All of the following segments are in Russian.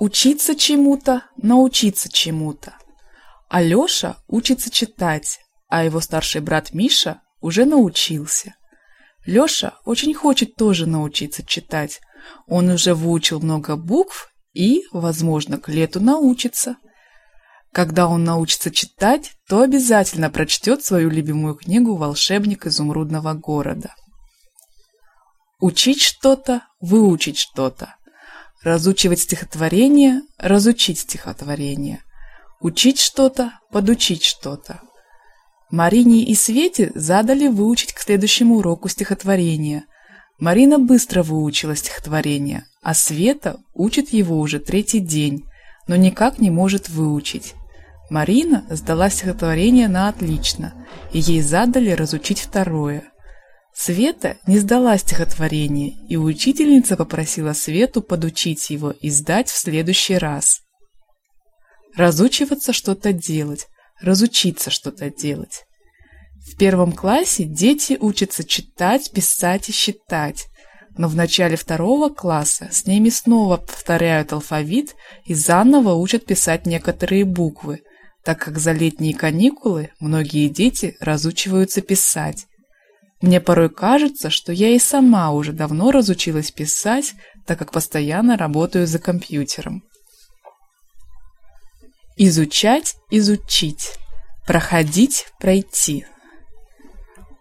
Учиться чему-то, научиться чему-то. Алёша учится читать, а его старший брат Миша уже научился. Лёша очень хочет тоже научиться читать. Он уже выучил много букв и, возможно, к лету научится. Когда он научится читать, то обязательно прочтет свою любимую книгу «Волшебник изумрудного города». Учить что-то, выучить что-то. Разучивать стихотворение, разучить стихотворение. Учить что-то, подучить что-то. Марине и Свете задали выучить к следующему уроку стихотворение. Марина быстро выучила стихотворение, а Света учит его уже третий день, но никак не может выучить. Марина сдала стихотворение на отлично, и ей задали разучить второе. Света не сдала стихотворение, и учительница попросила Свету подучить его и сдать в следующий раз. Разучиваться что-то делать, разучиться что-то делать. В первом классе дети учатся читать, писать и считать, но в начале второго класса с ними снова повторяют алфавит и заново учат писать некоторые буквы, так как за летние каникулы многие дети разучиваются писать. Мне порой кажется, что я и сама уже давно разучилась писать, так как постоянно работаю за компьютером. Изучать, изучить. Проходить, пройти.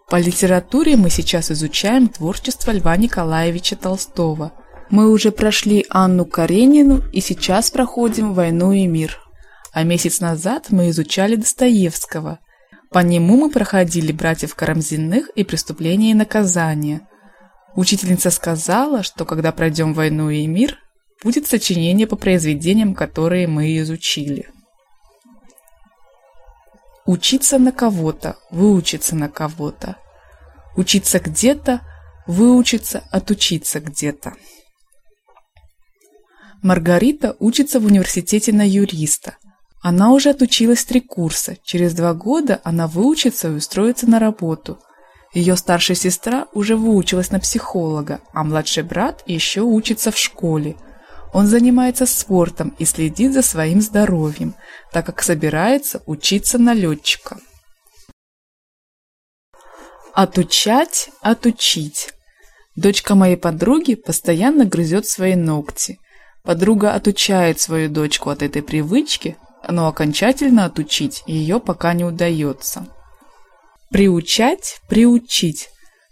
По литературе мы сейчас изучаем творчество Льва Николаевича Толстого. Мы уже прошли Анну Каренину и сейчас проходим «Войну и мир». А месяц назад мы изучали Достоевского. По нему мы проходили «Братьев Карамзиных» и «Преступление и наказание». Учительница сказала, что когда пройдем «Войну и мир», будет сочинение по произведениям, которые мы изучили. Учиться на кого-то, выучиться на кого-то. Учиться где-то, выучиться, отучиться где-то. Маргарита учится в университете на юриста. Она уже отучилась три курса. Через два года она выучится и устроится на работу. Ее старшая сестра уже выучилась на психолога, а младший брат еще учится в школе – он занимается спортом и следит за своим здоровьем, так как собирается учиться на летчика. Отучать, отучить. Дочка моей подруги постоянно грызет свои ногти. Подруга отучает свою дочку от этой привычки, но окончательно отучить ее пока не удается. Приучать, приучить.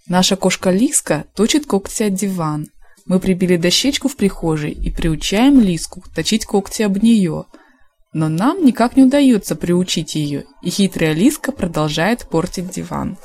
Наша кошка Лиска точит когти от диван. Мы прибили дощечку в прихожей и приучаем Лиску точить когти об нее. Но нам никак не удается приучить ее, и хитрая Лиска продолжает портить диван.